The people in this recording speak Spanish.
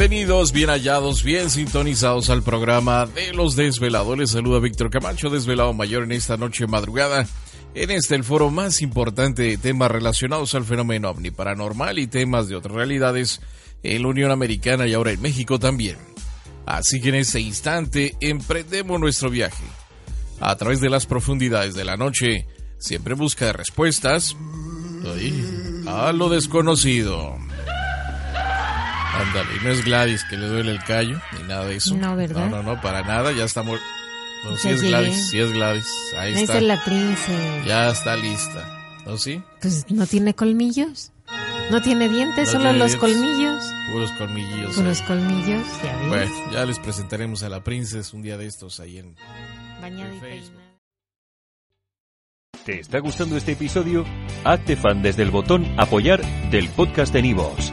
Bienvenidos, bien hallados, bien sintonizados al programa de los desveladores. Saluda Víctor Camacho, desvelado mayor en esta noche madrugada. En este el foro más importante de temas relacionados al fenómeno ovni paranormal y temas de otras realidades en la Unión Americana y ahora en México también. Así que en este instante emprendemos nuestro viaje a través de las profundidades de la noche, siempre busca respuestas a lo desconocido. Ándale, y no es Gladys que le duele el callo, ni nada de eso. No, ¿verdad? No, no, no, para nada, ya estamos... No, sí es Gladys, sí es Gladys, ahí Esa está. es la princesa. Ya está lista, ¿no sí? Pues no tiene colmillos. No tiene dientes, No solo tiene los dientes. colmillos. Puros colmillos. Puros ahí. colmillos, ya ves. Bueno, ya les presentaremos a la princesa un día de estos ahí en... Bañado en Facebook. ¿Te está gustando este episodio? Hazte fan desde el botón Apoyar del podcast de Nivos.